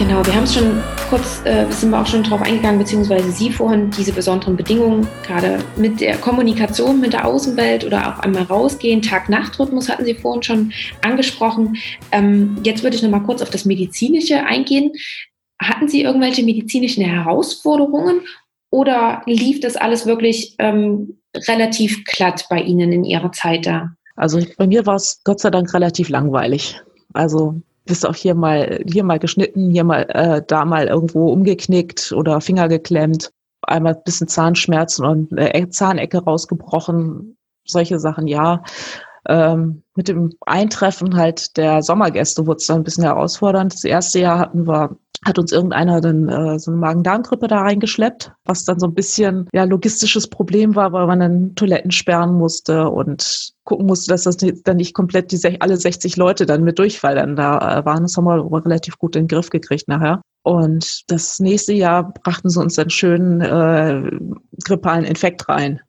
Genau, wir haben es schon kurz, äh, sind wir auch schon drauf eingegangen, beziehungsweise Sie vorhin, diese besonderen Bedingungen, gerade mit der Kommunikation mit der Außenwelt oder auch einmal rausgehen, Tag-Nacht-Rhythmus hatten Sie vorhin schon angesprochen. Ähm, jetzt würde ich noch mal kurz auf das Medizinische eingehen. Hatten Sie irgendwelche medizinischen Herausforderungen oder lief das alles wirklich ähm, relativ glatt bei Ihnen in Ihrer Zeit da? Also bei mir war es Gott sei Dank relativ langweilig. Also bist auch hier mal, hier mal geschnitten, hier mal, äh, da mal irgendwo umgeknickt oder Finger geklemmt, einmal ein bisschen Zahnschmerzen und eine Zahnecke rausgebrochen, solche Sachen, ja. Ähm, mit dem Eintreffen halt der Sommergäste wurde es dann ein bisschen herausfordernd. Das erste Jahr hatten wir hat uns irgendeiner dann äh, so eine Magen-Darm-Grippe da reingeschleppt, was dann so ein bisschen ja logistisches Problem war, weil man dann Toiletten sperren musste und gucken musste, dass das dann nicht komplett die alle 60 Leute dann mit Durchfall dann da äh, waren. Das haben wir relativ gut in den Griff gekriegt nachher. Und das nächste Jahr brachten sie uns dann schön äh, grippalen Infekt rein.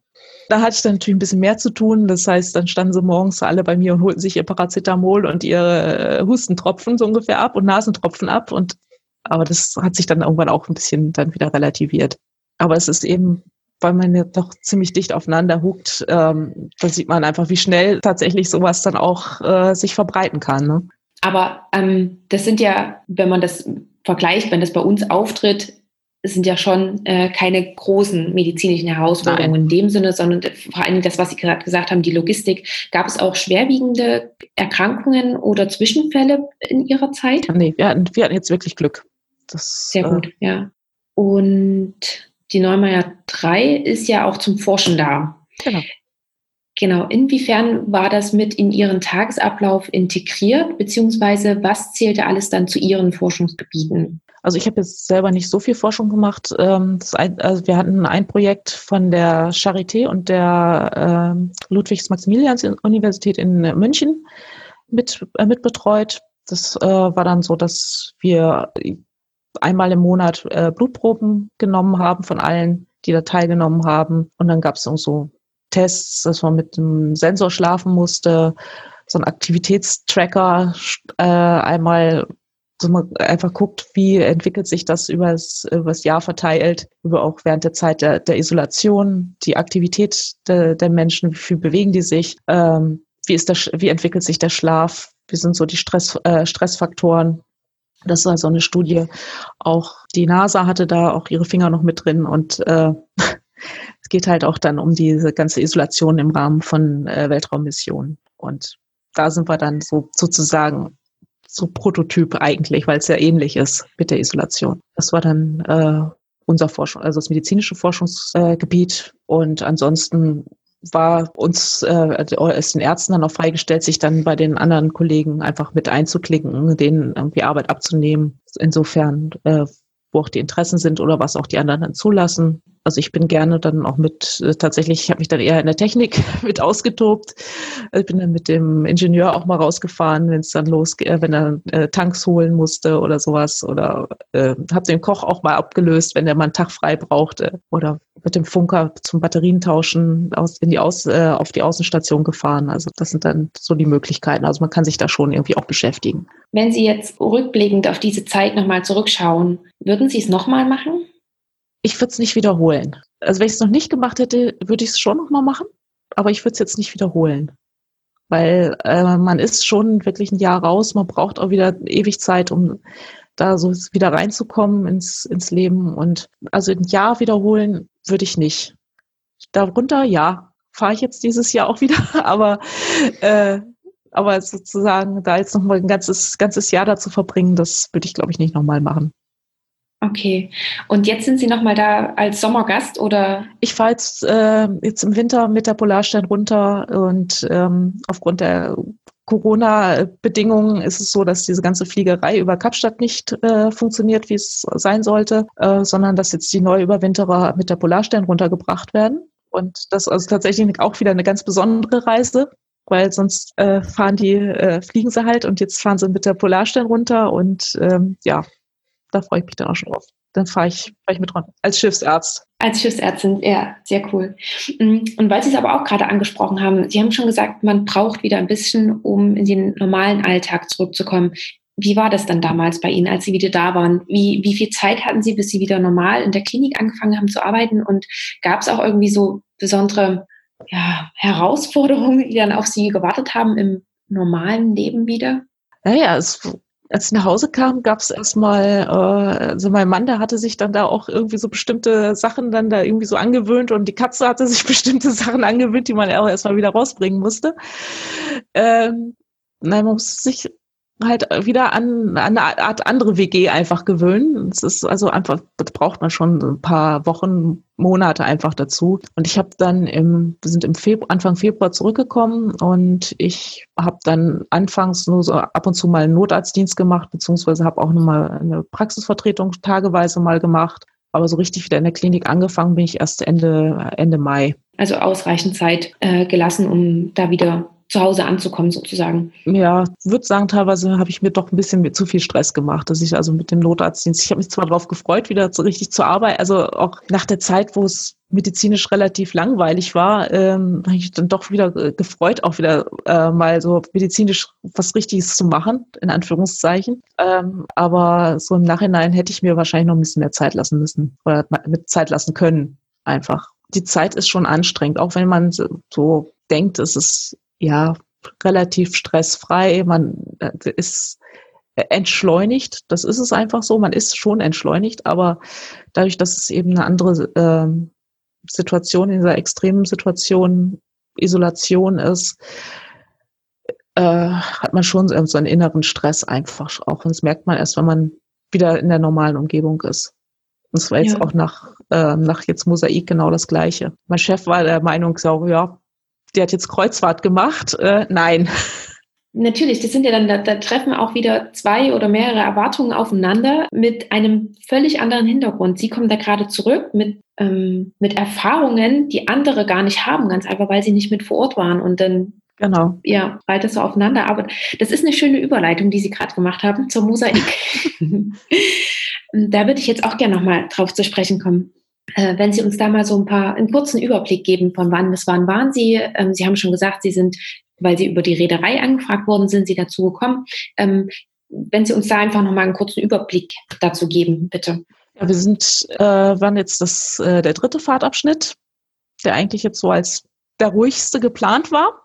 Da hatte ich dann natürlich ein bisschen mehr zu tun. Das heißt, dann standen sie morgens alle bei mir und holten sich ihr Paracetamol und ihre äh, Hustentropfen so ungefähr ab und Nasentropfen ab. Und aber das hat sich dann irgendwann auch ein bisschen dann wieder relativiert. Aber es ist eben, weil man ja doch ziemlich dicht aufeinander huckt, ähm, da sieht man einfach, wie schnell tatsächlich sowas dann auch äh, sich verbreiten kann. Ne? Aber ähm, das sind ja, wenn man das vergleicht, wenn das bei uns auftritt, sind ja schon äh, keine großen medizinischen Herausforderungen Nein. in dem Sinne, sondern vor allem das, was Sie gerade gesagt haben, die Logistik. Gab es auch schwerwiegende Erkrankungen oder Zwischenfälle in Ihrer Zeit? Nee, wir hatten, wir hatten jetzt wirklich Glück. Das, Sehr gut, äh, ja. Und die Neumeier 3 ist ja auch zum Forschen da. Genau. Genau. Inwiefern war das mit in Ihren Tagesablauf integriert, beziehungsweise was zählte alles dann zu Ihren Forschungsgebieten? Also ich habe jetzt selber nicht so viel Forschung gemacht. Ähm, also wir hatten ein Projekt von der Charité und der ähm, Ludwigs-Maximilians-Universität in München mit, äh, mit betreut. Das äh, war dann so, dass wir einmal im Monat äh, Blutproben genommen haben von allen, die da teilgenommen haben. Und dann gab es so Tests, dass man mit dem Sensor schlafen musste, so ein Aktivitätstracker äh, einmal so man einfach guckt, wie entwickelt sich das übers, übers Jahr verteilt, über auch während der Zeit der, der Isolation, die Aktivität de, der Menschen, wie viel bewegen die sich, ähm, wie ist der, wie entwickelt sich der Schlaf, wie sind so die Stress, äh, Stressfaktoren das war so eine Studie. Auch die NASA hatte da auch ihre Finger noch mit drin und äh, es geht halt auch dann um diese ganze Isolation im Rahmen von äh, Weltraummissionen. Und da sind wir dann so sozusagen so Prototyp eigentlich, weil es ja ähnlich ist mit der Isolation. Das war dann äh, unser Forschung, also das medizinische Forschungsgebiet. und ansonsten war uns, äh, ist den Ärzten dann auch freigestellt, sich dann bei den anderen Kollegen einfach mit einzuklinken, denen irgendwie Arbeit abzunehmen. Insofern, äh, wo auch die Interessen sind oder was auch die anderen dann zulassen. Also ich bin gerne dann auch mit, äh, tatsächlich, ich habe mich dann eher in der Technik mit ausgetobt. Ich bin dann mit dem Ingenieur auch mal rausgefahren, wenn es dann losgeht, äh, wenn er äh, Tanks holen musste oder sowas. Oder äh, habe den Koch auch mal abgelöst, wenn der mal einen Tag frei brauchte. Oder mit dem Funker zum Batterientauschen aus, in die aus, äh, auf die Außenstation gefahren. Also das sind dann so die Möglichkeiten. Also man kann sich da schon irgendwie auch beschäftigen. Wenn Sie jetzt rückblickend auf diese Zeit nochmal zurückschauen, würden Sie es nochmal machen? Ich würde es nicht wiederholen. Also wenn ich es noch nicht gemacht hätte, würde ich es schon nochmal machen, aber ich würde es jetzt nicht wiederholen. Weil äh, man ist schon wirklich ein Jahr raus, man braucht auch wieder ewig Zeit, um da so wieder reinzukommen ins, ins Leben. Und also ein Jahr wiederholen würde ich nicht. Darunter, ja, fahre ich jetzt dieses Jahr auch wieder, aber, äh, aber sozusagen da jetzt nochmal ein ganzes, ganzes Jahr dazu verbringen, das würde ich, glaube ich, nicht nochmal machen. Okay. Und jetzt sind Sie nochmal da als Sommergast oder? Ich fahre jetzt, äh, jetzt im Winter mit der Polarstern runter und ähm, aufgrund der Corona-Bedingungen ist es so, dass diese ganze Fliegerei über Kapstadt nicht äh, funktioniert, wie es sein sollte, äh, sondern dass jetzt die Neuüberwinterer mit der Polarstern runtergebracht werden. Und das ist also tatsächlich auch wieder eine ganz besondere Reise, weil sonst äh, fahren die, äh, fliegen sie halt und jetzt fahren sie mit der Polarstern runter und ähm, ja, da freue ich mich dann auch schon drauf. Dann fahre ich, fahr ich mit dran. Als Schiffsarzt. Als Schiffsärztin, ja, sehr cool. Mm, und weil Sie es aber auch gerade angesprochen haben, Sie haben schon gesagt, man braucht wieder ein bisschen, um in den normalen Alltag zurückzukommen. wie war das dann damals bei Ihnen, als Sie wieder da waren? Wie, wie viel Zeit hatten Sie, bis Sie wieder normal in der Klinik angefangen haben zu arbeiten? Und gab es auch irgendwie so besondere ja, Herausforderungen, die dann auf Sie gewartet haben im normalen Leben wieder? Naja, es als ich nach Hause kam, gab es erstmal, äh, also mein Mann, der hatte sich dann da auch irgendwie so bestimmte Sachen dann da irgendwie so angewöhnt und die Katze hatte sich bestimmte Sachen angewöhnt, die man auch erstmal wieder rausbringen musste. Ähm, nein, man muss sich halt wieder an, an eine Art andere WG einfach gewöhnen. Es ist also einfach, das braucht man schon ein paar Wochen, Monate einfach dazu. Und ich habe dann im, wir sind im Februar, Anfang Februar zurückgekommen und ich habe dann anfangs nur so ab und zu mal einen Notarztdienst gemacht, beziehungsweise habe auch nochmal eine Praxisvertretung tageweise mal gemacht. Aber so richtig wieder in der Klinik angefangen bin ich erst Ende, Ende Mai. Also ausreichend Zeit äh, gelassen, um da wieder zu Hause anzukommen sozusagen? Ja, würde sagen, teilweise habe ich mir doch ein bisschen zu viel Stress gemacht, dass ich also mit dem Notarztdienst, ich habe mich zwar darauf gefreut, wieder so richtig zur Arbeit, also auch nach der Zeit, wo es medizinisch relativ langweilig war, ähm, habe ich dann doch wieder äh, gefreut, auch wieder äh, mal so medizinisch was Richtiges zu machen, in Anführungszeichen. Ähm, aber so im Nachhinein hätte ich mir wahrscheinlich noch ein bisschen mehr Zeit lassen müssen oder mit Zeit lassen können, einfach. Die Zeit ist schon anstrengend, auch wenn man so denkt, es ist ja relativ stressfrei. Man äh, ist entschleunigt. Das ist es einfach so. Man ist schon entschleunigt, aber dadurch, dass es eben eine andere äh, Situation, in dieser extremen Situation, Isolation ist, äh, hat man schon so einen inneren Stress einfach auch. Und das merkt man erst, wenn man wieder in der normalen Umgebung ist. Und es war jetzt ja. auch nach, äh, nach jetzt Mosaik genau das Gleiche. Mein Chef war der Meinung, so, ja, die hat jetzt Kreuzfahrt gemacht. Äh, nein. Natürlich, das sind ja dann, da, da, treffen auch wieder zwei oder mehrere Erwartungen aufeinander mit einem völlig anderen Hintergrund. Sie kommen da gerade zurück mit, ähm, mit Erfahrungen, die andere gar nicht haben, ganz einfach, weil sie nicht mit vor Ort waren. Und dann Genau. Ja, reiht das so aufeinander. Aber das ist eine schöne Überleitung, die Sie gerade gemacht haben zur Mosaik. da würde ich jetzt auch gerne nochmal drauf zu sprechen kommen. Äh, wenn Sie uns da mal so ein paar, einen kurzen Überblick geben, von wann bis wann waren Sie? Ähm, Sie haben schon gesagt, Sie sind, weil Sie über die Reederei angefragt worden sind, Sie dazu gekommen. Ähm, wenn Sie uns da einfach nochmal einen kurzen Überblick dazu geben, bitte. Ja, wir sind, äh, waren jetzt das, äh, der dritte Fahrtabschnitt, der eigentlich jetzt so als der ruhigste geplant war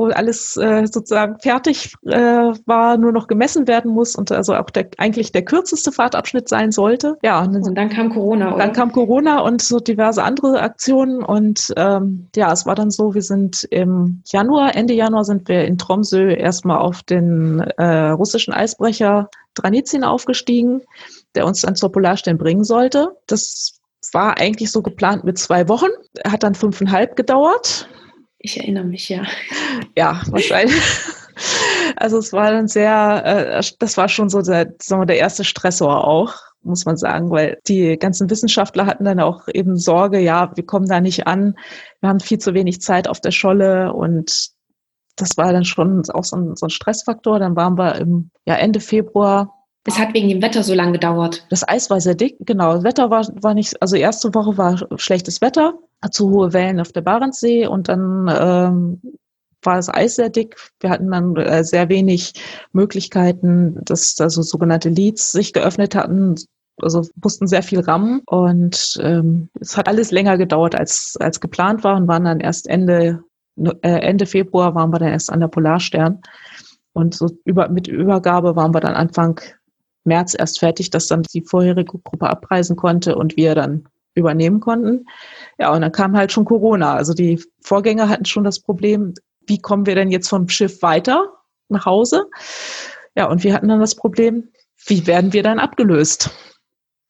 wo alles äh, sozusagen fertig äh, war, nur noch gemessen werden muss und also auch der, eigentlich der kürzeste Fahrtabschnitt sein sollte. Ja, und dann, und dann kam Corona. Oder? Dann kam Corona und so diverse andere Aktionen und ähm, ja, es war dann so, wir sind im Januar, Ende Januar sind wir in Tromsø erstmal auf den äh, russischen Eisbrecher Dranitsin aufgestiegen, der uns dann zur Polarstern bringen sollte. Das war eigentlich so geplant mit zwei Wochen, hat dann fünfeinhalb gedauert. Ich erinnere mich, ja. Ja, wahrscheinlich. Also es war dann sehr, äh, das war schon so der, sagen wir, der erste Stressor auch, muss man sagen, weil die ganzen Wissenschaftler hatten dann auch eben Sorge, ja, wir kommen da nicht an, wir haben viel zu wenig Zeit auf der Scholle und das war dann schon auch so ein, so ein Stressfaktor. Dann waren wir im ja, Ende Februar es hat wegen dem Wetter so lange gedauert. Das Eis war sehr dick, genau. Das Wetter war, war nicht, also erste Woche war schlechtes Wetter, zu hohe Wellen auf der Barentssee und dann ähm, war das Eis sehr dick. Wir hatten dann äh, sehr wenig Möglichkeiten, dass also sogenannte Leads sich geöffnet hatten. Also mussten sehr viel rammen und ähm, es hat alles länger gedauert als als geplant war und waren dann erst Ende äh, Ende Februar waren wir dann erst an der Polarstern und so über mit Übergabe waren wir dann Anfang März erst fertig, dass dann die vorherige Gruppe abreisen konnte und wir dann übernehmen konnten. Ja, und dann kam halt schon Corona. Also die Vorgänger hatten schon das Problem, wie kommen wir denn jetzt vom Schiff weiter nach Hause? Ja, und wir hatten dann das Problem, wie werden wir dann abgelöst?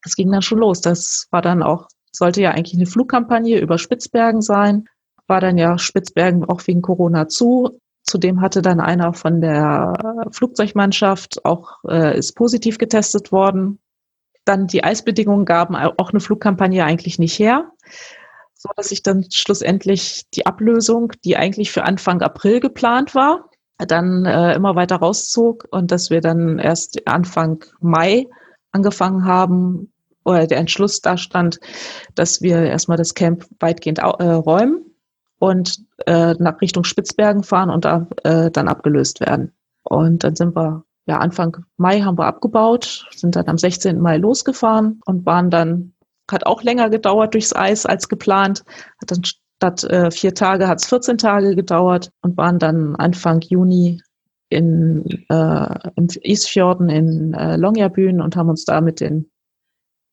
Das ging dann schon los. Das war dann auch, sollte ja eigentlich eine Flugkampagne über Spitzbergen sein. War dann ja Spitzbergen auch wegen Corona zu. Zudem hatte dann einer von der Flugzeugmannschaft auch äh, ist positiv getestet worden. Dann die Eisbedingungen gaben auch eine Flugkampagne eigentlich nicht her, so dass ich dann schlussendlich die Ablösung, die eigentlich für Anfang April geplant war, dann äh, immer weiter rauszog und dass wir dann erst Anfang Mai angefangen haben oder der Entschluss da stand, dass wir erstmal das Camp weitgehend äh, räumen und äh, nach Richtung Spitzbergen fahren und da äh, dann abgelöst werden. Und dann sind wir ja, Anfang Mai haben wir abgebaut, sind dann am 16. Mai losgefahren und waren dann, hat auch länger gedauert durchs Eis als geplant, hat dann statt äh, vier Tage hat es 14 Tage gedauert und waren dann Anfang Juni in, äh, im Isfjorden in äh, Longyearbyen und haben uns da mit den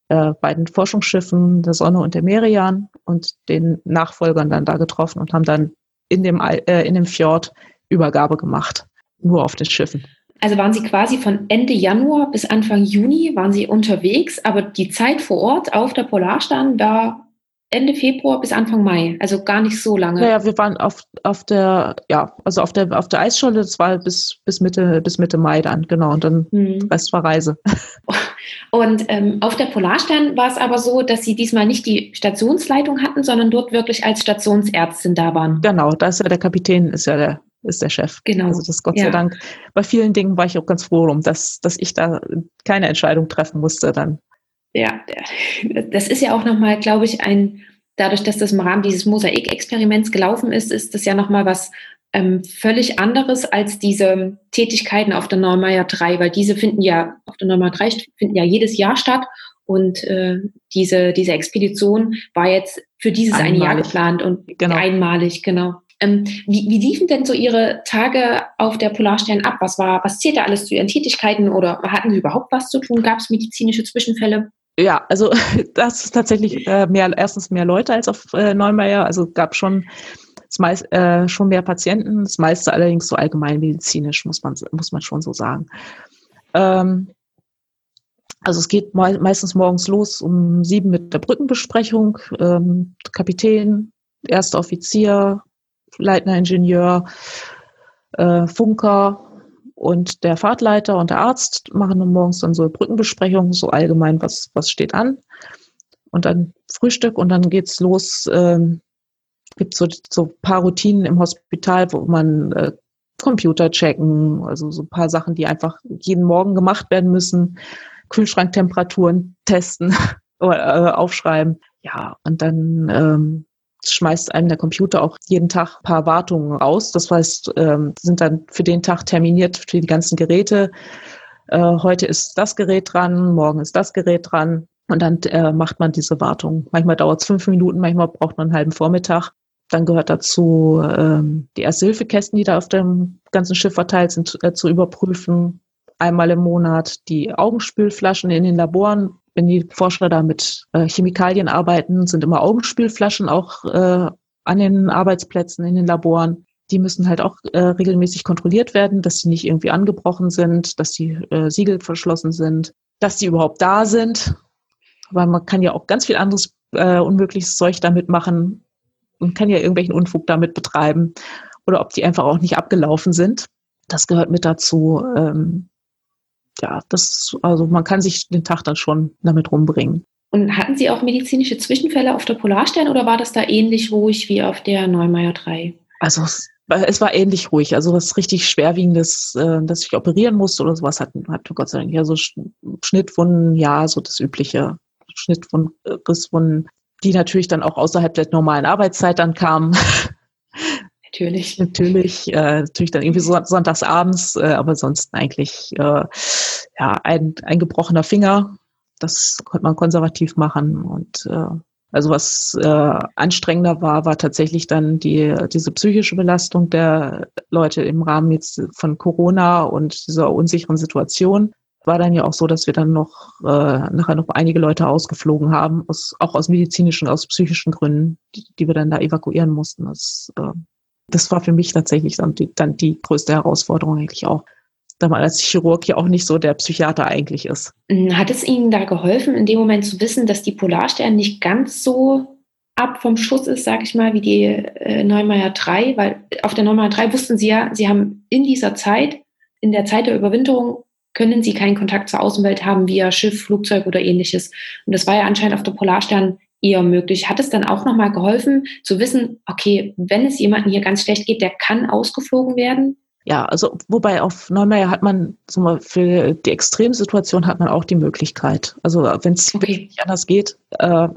äh, beiden Forschungsschiffen der Sonne und der Merian und den Nachfolgern dann da getroffen und haben dann in dem, äh, in dem Fjord Übergabe gemacht, nur auf den Schiffen. Also waren Sie quasi von Ende Januar bis Anfang Juni waren Sie unterwegs, aber die Zeit vor Ort auf der Polarstern war Ende Februar bis Anfang Mai, also gar nicht so lange. Naja, wir waren auf, auf der, ja, also auf der, auf der Eisscholle, das war bis, bis Mitte, bis Mitte Mai dann, genau, und dann hm. Rest war Reise. Und ähm, auf der Polarstern war es aber so, dass Sie diesmal nicht die Stationsleitung hatten, sondern dort wirklich als Stationsärztin da waren. Genau, da ist ja der Kapitän, ist ja der, ist der Chef. Genau. Also das Gott ja. sei Dank. Bei vielen Dingen war ich auch ganz froh um, dass, dass ich da keine Entscheidung treffen musste dann. Ja, das ist ja auch nochmal, glaube ich, ein, dadurch, dass das im Rahmen dieses Mosaik-Experiments gelaufen ist, ist das ja nochmal was ähm, völlig anderes als diese Tätigkeiten auf der Neumeier 3, weil diese finden ja, auf der Neumeier 3 finden ja jedes Jahr statt und äh, diese, diese Expedition war jetzt für dieses einmalig. eine Jahr geplant und genau. einmalig, genau. Ähm, wie, wie liefen denn so Ihre Tage auf der Polarstern ab? Was war, was zählt da alles zu Ihren Tätigkeiten oder hatten Sie überhaupt was zu tun? Gab es medizinische Zwischenfälle? Ja, also das ist tatsächlich äh, mehr, erstens mehr Leute als auf äh, Neumeier. Also gab schon das meist, äh, schon mehr Patienten, das meiste allerdings so allgemeinmedizinisch, muss man, muss man schon so sagen. Ähm, also es geht me meistens morgens los um sieben mit der Brückenbesprechung. Ähm, Kapitän, erster Offizier, leitender Ingenieur, äh, Funker und der Fahrtleiter und der Arzt machen morgens dann so Brückenbesprechungen, so allgemein, was, was steht an. Und dann Frühstück und dann geht's los. Ähm, gibt so so paar Routinen im Hospital, wo man äh, Computer checken, also so ein paar Sachen, die einfach jeden Morgen gemacht werden müssen. Kühlschranktemperaturen testen oder äh, aufschreiben. Ja, und dann ähm, schmeißt einem der Computer auch jeden Tag ein paar Wartungen raus. Das heißt, ähm, sind dann für den Tag terminiert für die ganzen Geräte. Äh, heute ist das Gerät dran, morgen ist das Gerät dran. Und dann äh, macht man diese Wartung. Manchmal dauert es fünf Minuten, manchmal braucht man einen halben Vormittag. Dann gehört dazu, ähm, die Erste-Hilfe-Kästen, die da auf dem ganzen Schiff verteilt sind, äh, zu überprüfen. Einmal im Monat die Augenspülflaschen in den Laboren wenn die Forscher da mit äh, Chemikalien arbeiten, sind immer Augenspülflaschen auch äh, an den Arbeitsplätzen, in den Laboren. Die müssen halt auch äh, regelmäßig kontrolliert werden, dass sie nicht irgendwie angebrochen sind, dass die äh, Siegel verschlossen sind, dass die überhaupt da sind. Weil man kann ja auch ganz viel anderes äh, unmögliches Zeug damit machen und kann ja irgendwelchen Unfug damit betreiben. Oder ob die einfach auch nicht abgelaufen sind. Das gehört mit dazu. Ähm, ja, das, also man kann sich den Tag dann schon damit rumbringen. Und hatten Sie auch medizinische Zwischenfälle auf der Polarstern oder war das da ähnlich ruhig wie auf der Neumeier 3? Also es, es war ähnlich ruhig. Also was richtig schwerwiegendes, äh, dass ich operieren musste oder sowas hatten, hatte Gott sei Dank ja so Schnittwunden, ja, so das übliche Schnittwunden, Risswunden, die natürlich dann auch außerhalb der normalen Arbeitszeit dann kamen. Natürlich. Natürlich, äh, natürlich dann irgendwie so sonntagsabends, äh, aber sonst eigentlich äh, ja ein, ein gebrochener Finger. Das konnte man konservativ machen und äh, also was äh, anstrengender war, war tatsächlich dann die diese psychische Belastung der Leute im Rahmen jetzt von Corona und dieser unsicheren Situation. War dann ja auch so, dass wir dann noch äh, nachher noch einige Leute ausgeflogen haben, aus, auch aus medizinischen, aus psychischen Gründen, die, die wir dann da evakuieren mussten. Das äh, das war für mich tatsächlich dann die, dann die größte Herausforderung eigentlich auch. Da man als Chirurg ja auch nicht so der Psychiater eigentlich ist. Hm, hat es Ihnen da geholfen, in dem Moment zu wissen, dass die Polarstern nicht ganz so ab vom Schuss ist, sage ich mal, wie die äh, Neumeier 3? Weil auf der Neumeier 3 wussten Sie ja, Sie haben in dieser Zeit, in der Zeit der Überwinterung, können Sie keinen Kontakt zur Außenwelt haben via Schiff, Flugzeug oder ähnliches. Und das war ja anscheinend auf der Polarstern eher möglich. Hat es dann auch nochmal geholfen zu wissen, okay, wenn es jemandem hier ganz schlecht geht, der kann ausgeflogen werden? Ja, also wobei auf Neumeier hat man zum Beispiel für die Extremsituation hat man auch die Möglichkeit. Also wenn es okay. nicht anders geht, äh,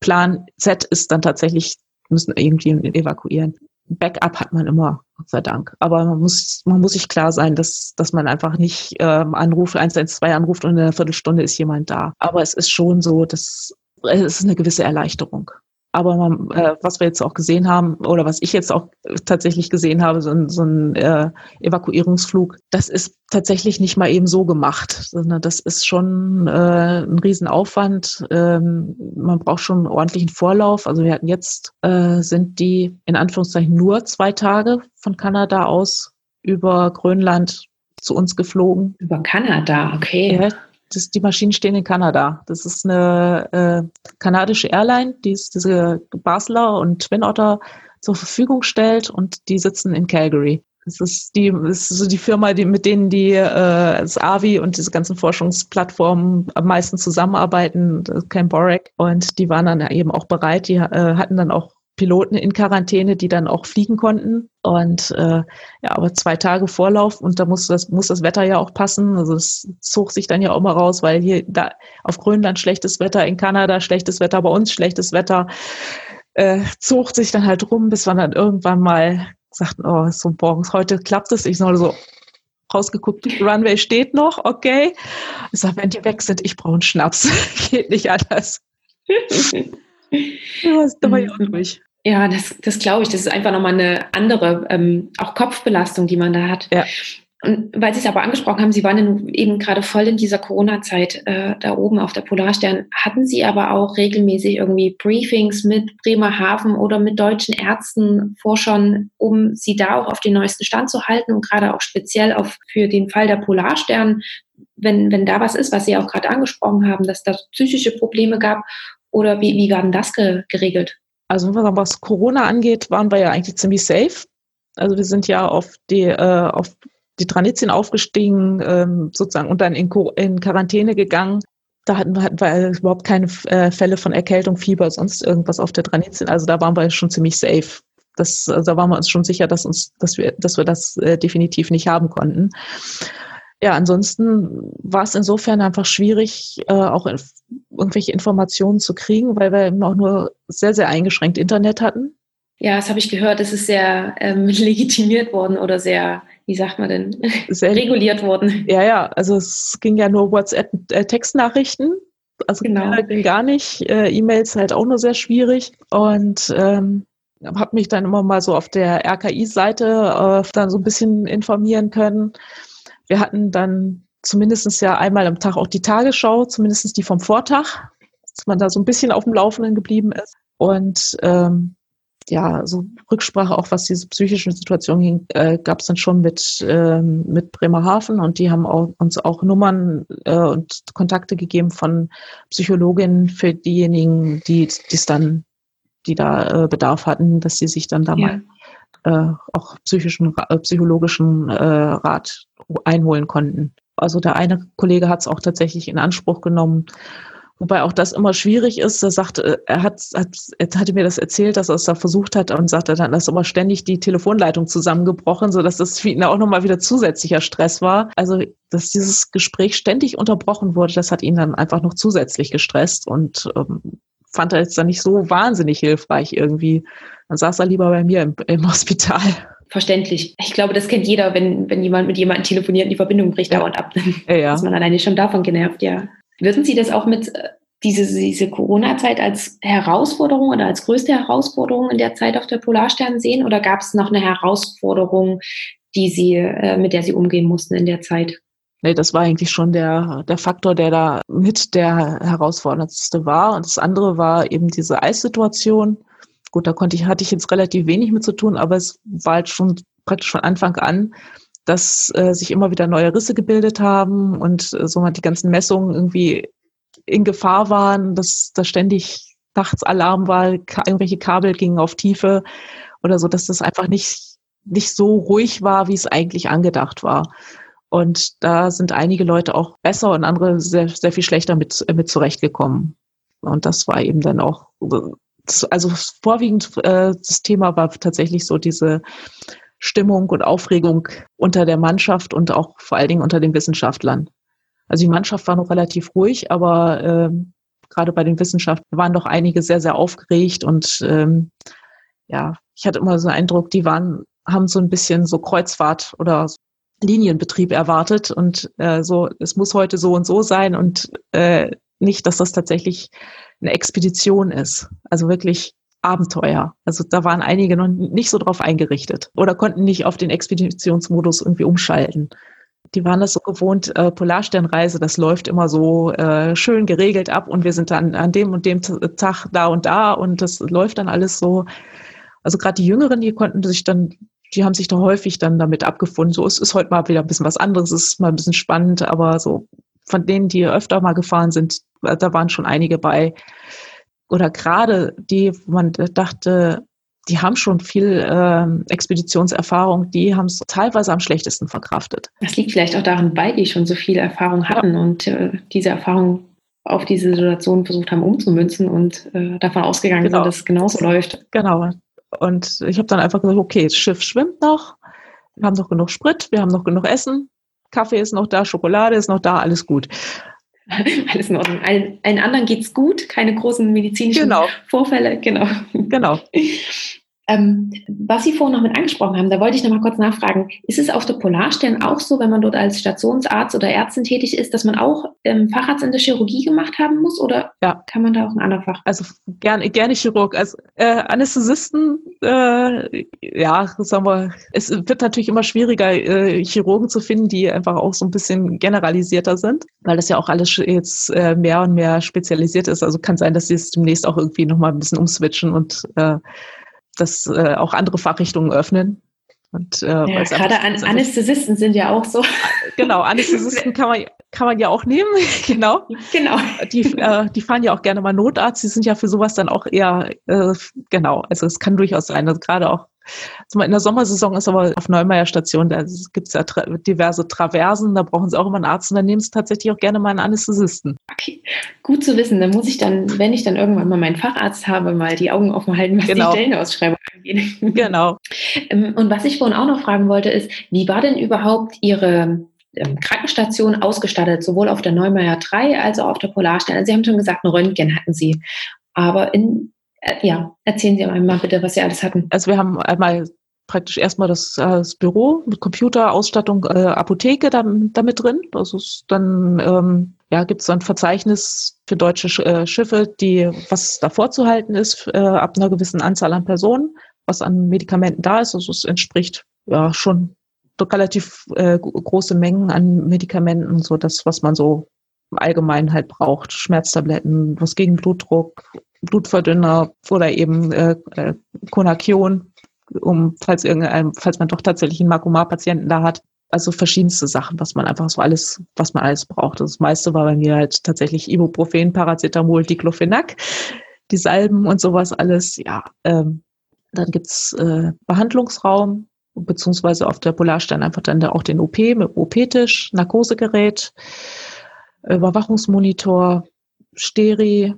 Plan Z ist dann tatsächlich, müssen irgendwie evakuieren. Backup hat man immer. Gott sei Dank. Aber man muss, man muss sich klar sein, dass, dass man einfach nicht ähm, anruft, 112 anruft und in einer Viertelstunde ist jemand da. Aber es ist schon so, dass es ist eine gewisse Erleichterung. Aber man, äh, was wir jetzt auch gesehen haben, oder was ich jetzt auch tatsächlich gesehen habe, so ein, so ein äh, Evakuierungsflug, das ist tatsächlich nicht mal eben so gemacht, sondern das ist schon äh, ein Riesenaufwand. Ähm, man braucht schon einen ordentlichen Vorlauf. Also wir hatten jetzt, äh, sind die in Anführungszeichen nur zwei Tage von Kanada aus über Grönland zu uns geflogen. Über Kanada, okay. Ja, das, die Maschinen stehen in Kanada. Das ist eine äh, kanadische Airline, die diese Basler und Twin Otter zur Verfügung stellt und die sitzen in Calgary. Das ist die, das ist so die Firma, die, mit denen die äh, das AVI und diese ganzen Forschungsplattformen am meisten zusammenarbeiten, Camp Borek. Und die waren dann eben auch bereit, die äh, hatten dann auch Piloten in Quarantäne, die dann auch fliegen konnten. Und äh, ja, aber zwei Tage Vorlauf und da muss das, muss das Wetter ja auch passen. Also es zog sich dann ja auch mal raus, weil hier da auf Grönland schlechtes Wetter, in Kanada schlechtes Wetter, bei uns schlechtes Wetter, äh, zog sich dann halt rum, bis wir dann irgendwann mal sagten, oh, so morgens, heute klappt es. Ich soll so rausgeguckt, Runway steht noch, okay. Ich sage, wenn die weg sind, ich brauche einen Schnaps. Geht nicht anders. ja, da war ich auch durch. Ja, das, das glaube ich. Das ist einfach nochmal eine andere, ähm, auch Kopfbelastung, die man da hat. Ja. Und weil Sie es aber angesprochen haben, Sie waren ja eben gerade voll in dieser Corona-Zeit äh, da oben auf der Polarstern. Hatten Sie aber auch regelmäßig irgendwie Briefings mit Bremerhaven oder mit deutschen Ärzten, Forschern, um Sie da auch auf den neuesten Stand zu halten und gerade auch speziell auf für den Fall der Polarstern, wenn, wenn da was ist, was Sie auch gerade angesprochen haben, dass da psychische Probleme gab oder wie, wie war denn das ge geregelt? Also was Corona angeht, waren wir ja eigentlich ziemlich safe. Also wir sind ja auf die, äh, auf die Tranitien aufgestiegen, ähm, sozusagen und dann in, in Quarantäne gegangen. Da hatten, hatten wir überhaupt keine äh, Fälle von Erkältung, Fieber, sonst irgendwas auf der Tranitien. Also da waren wir schon ziemlich safe. Das, also da waren wir uns schon sicher, dass uns, dass wir, dass wir das äh, definitiv nicht haben konnten ja, ansonsten war es insofern einfach schwierig, äh, auch in, irgendwelche Informationen zu kriegen, weil wir eben auch nur sehr, sehr eingeschränkt Internet hatten. Ja, das habe ich gehört. Es ist sehr ähm, legitimiert worden oder sehr, wie sagt man denn, sehr, reguliert worden. Ja, ja, also es ging ja nur WhatsApp-Textnachrichten. Äh, also genau. ging gar nicht. Äh, E-Mails halt auch nur sehr schwierig. Und ähm, habe mich dann immer mal so auf der RKI-Seite äh, dann so ein bisschen informieren können. Wir hatten dann zumindest ja einmal am Tag auch die Tagesschau, zumindest die vom Vortag, dass man da so ein bisschen auf dem Laufenden geblieben ist. Und ähm, ja, so Rücksprache auch, was diese psychische Situation ging, äh, gab es dann schon mit, ähm, mit Bremerhaven und die haben auch, uns auch Nummern äh, und Kontakte gegeben von Psychologinnen für diejenigen, die es dann, die da äh, Bedarf hatten, dass sie sich dann da ja. mal äh, auch psychischen, äh, psychologischen äh, Rat einholen konnten. Also der eine Kollege hat es auch tatsächlich in Anspruch genommen. Wobei auch das immer schwierig ist. Er sagte, er hat, hat, er hatte mir das erzählt, dass er es da versucht hat und sagte dann, dass immer ständig die Telefonleitung zusammengebrochen, so dass das für ihn auch nochmal wieder zusätzlicher Stress war. Also, dass dieses Gespräch ständig unterbrochen wurde, das hat ihn dann einfach noch zusätzlich gestresst und ähm, fand er jetzt dann nicht so wahnsinnig hilfreich irgendwie. Dann saß er lieber bei mir im, im Hospital verständlich. Ich glaube, das kennt jeder, wenn, wenn jemand mit jemandem telefoniert und die Verbindung bricht ja. dauernd ab. Ja, ja. Ist man alleine schon davon genervt, ja. Würden Sie das auch mit äh, diese, diese Corona-Zeit als Herausforderung oder als größte Herausforderung in der Zeit auf der Polarstern sehen? Oder gab es noch eine Herausforderung, die Sie, äh, mit der Sie umgehen mussten in der Zeit? Nee, das war eigentlich schon der, der Faktor, der da mit der herausforderndste war. Und das andere war eben diese Eissituation. Gut, da konnte ich, hatte ich jetzt relativ wenig mit zu tun, aber es war halt schon praktisch von Anfang an, dass äh, sich immer wieder neue Risse gebildet haben und äh, so die ganzen Messungen irgendwie in Gefahr waren, dass da ständig nachts Alarm war, irgendwelche Kabel gingen auf Tiefe oder so, dass das einfach nicht, nicht so ruhig war, wie es eigentlich angedacht war. Und da sind einige Leute auch besser und andere sehr, sehr viel schlechter mit, mit zurechtgekommen. Und das war eben dann auch also vorwiegend äh, das Thema war tatsächlich so diese Stimmung und Aufregung unter der Mannschaft und auch vor allen Dingen unter den Wissenschaftlern. Also die Mannschaft war noch relativ ruhig, aber äh, gerade bei den Wissenschaftlern waren doch einige sehr, sehr aufgeregt und ähm, ja, ich hatte immer so einen Eindruck, die waren haben so ein bisschen so Kreuzfahrt oder Linienbetrieb erwartet und äh, so, es muss heute so und so sein und äh, nicht, dass das tatsächlich eine Expedition ist. Also wirklich Abenteuer. Also da waren einige noch nicht so drauf eingerichtet oder konnten nicht auf den Expeditionsmodus irgendwie umschalten. Die waren das so gewohnt, äh, Polarsternreise, das läuft immer so äh, schön geregelt ab und wir sind dann an dem und dem Tag da und da und das läuft dann alles so. Also gerade die Jüngeren, die konnten sich dann, die haben sich da häufig dann damit abgefunden. So, es ist heute mal wieder ein bisschen was anderes, es ist mal ein bisschen spannend, aber so von denen, die öfter mal gefahren sind, da waren schon einige bei. Oder gerade die, wo man dachte, die haben schon viel ähm, Expeditionserfahrung, die haben es teilweise am schlechtesten verkraftet. Das liegt vielleicht auch daran, weil die schon so viel Erfahrung hatten ja. und äh, diese Erfahrung auf diese Situation versucht haben umzumünzen und äh, davon ausgegangen genau. sind, dass es genauso läuft. Genau. Und ich habe dann einfach gesagt, okay, das Schiff schwimmt noch, wir haben noch genug Sprit, wir haben noch genug Essen, Kaffee ist noch da, Schokolade ist noch da, alles gut. Alles in Ordnung. Allen, allen anderen geht's gut, keine großen medizinischen genau. Vorfälle. Genau. Genau. Ähm, was Sie vorhin noch mit angesprochen haben, da wollte ich noch mal kurz nachfragen. Ist es auf der Polarstern auch so, wenn man dort als Stationsarzt oder Ärztin tätig ist, dass man auch ähm, Facharzt in der Chirurgie gemacht haben muss oder ja. kann man da auch ein anderes Fach? Also gerne, gerne Chirurg. Also äh, Anästhesisten, äh, ja, sagen wir, es wird natürlich immer schwieriger, äh, Chirurgen zu finden, die einfach auch so ein bisschen generalisierter sind, weil das ja auch alles jetzt äh, mehr und mehr spezialisiert ist. Also kann sein, dass sie es demnächst auch irgendwie noch mal ein bisschen umswitchen und äh, das äh, auch andere Fachrichtungen öffnen. Und, äh, ja, gerade An Anästhesisten sind ja auch so. Genau, Anästhesisten kann man, kann man ja auch nehmen, genau. Genau. Die, äh, die fahren ja auch gerne mal Notarzt, die sind ja für sowas dann auch eher, äh, genau, also es kann durchaus sein, dass gerade auch in der Sommersaison ist aber auf Neumeier Station, da gibt es ja tra diverse Traversen, da brauchen sie auch immer einen Arzt und dann nehmen sie tatsächlich auch gerne mal einen Anästhesisten. Okay, gut zu wissen. Dann muss ich dann, wenn ich dann irgendwann mal meinen Facharzt habe, mal die Augen offen halten, was genau. die Stellenausschreibung angeht. Genau. Ähm, und was ich vorhin auch noch fragen wollte, ist, wie war denn überhaupt Ihre ähm, Krankenstation ausgestattet, sowohl auf der Neumeier 3 als auch auf der Polarstern? Also Sie haben schon gesagt, ein Röntgen hatten Sie. Aber in ja, erzählen Sie einmal bitte, was Sie alles hatten. Also wir haben einmal praktisch erstmal das, äh, das Büro mit Computer, Ausstattung, äh, Apotheke da, da mit drin. Das ist dann ähm, ja, gibt es ein Verzeichnis für deutsche Sch äh, Schiffe, die was da vorzuhalten ist äh, ab einer gewissen Anzahl an Personen, was an Medikamenten da ist. Also es entspricht ja schon relativ äh, große Mengen an Medikamenten, so das, was man so im Allgemeinen halt braucht. Schmerztabletten, was gegen Blutdruck, Blutverdünner oder eben äh, äh, Konakion, um falls irgendein, falls man doch tatsächlich einen Makomar-Patienten da hat. Also verschiedenste Sachen, was man einfach so alles, was man alles braucht. Das meiste war bei mir halt tatsächlich Ibuprofen, Paracetamol, Diclofenac, die Salben und sowas alles. Ja, ähm, dann gibt's äh, Behandlungsraum, beziehungsweise auf der Polarstern einfach dann da auch den OP mit OP-Tisch, Narkosegerät, Überwachungsmonitor, Steri,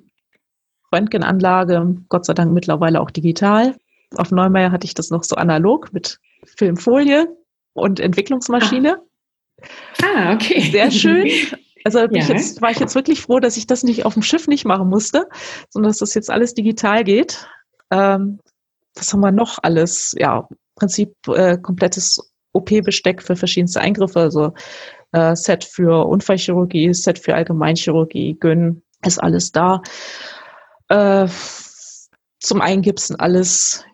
Röntgenanlage, Gott sei Dank mittlerweile auch digital. Auf Neumeier hatte ich das noch so analog mit Filmfolie und Entwicklungsmaschine. Ah, okay. Sehr schön. Also ja. ich jetzt, war ich jetzt wirklich froh, dass ich das nicht auf dem Schiff nicht machen musste, sondern dass das jetzt alles digital geht. Ähm, was haben wir noch alles? Ja, im Prinzip äh, komplettes OP-Besteck für verschiedenste Eingriffe, also äh, Set für Unfallchirurgie, Set für Allgemeinchirurgie, Gyn, ist alles da. Äh, zum Eingipsen alles.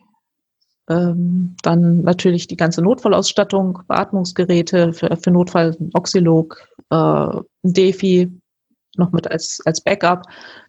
Ähm, dann natürlich die ganze Notfallausstattung, Beatmungsgeräte für, für Notfall, Oxylog, äh, Defi, noch mit als, als Backup,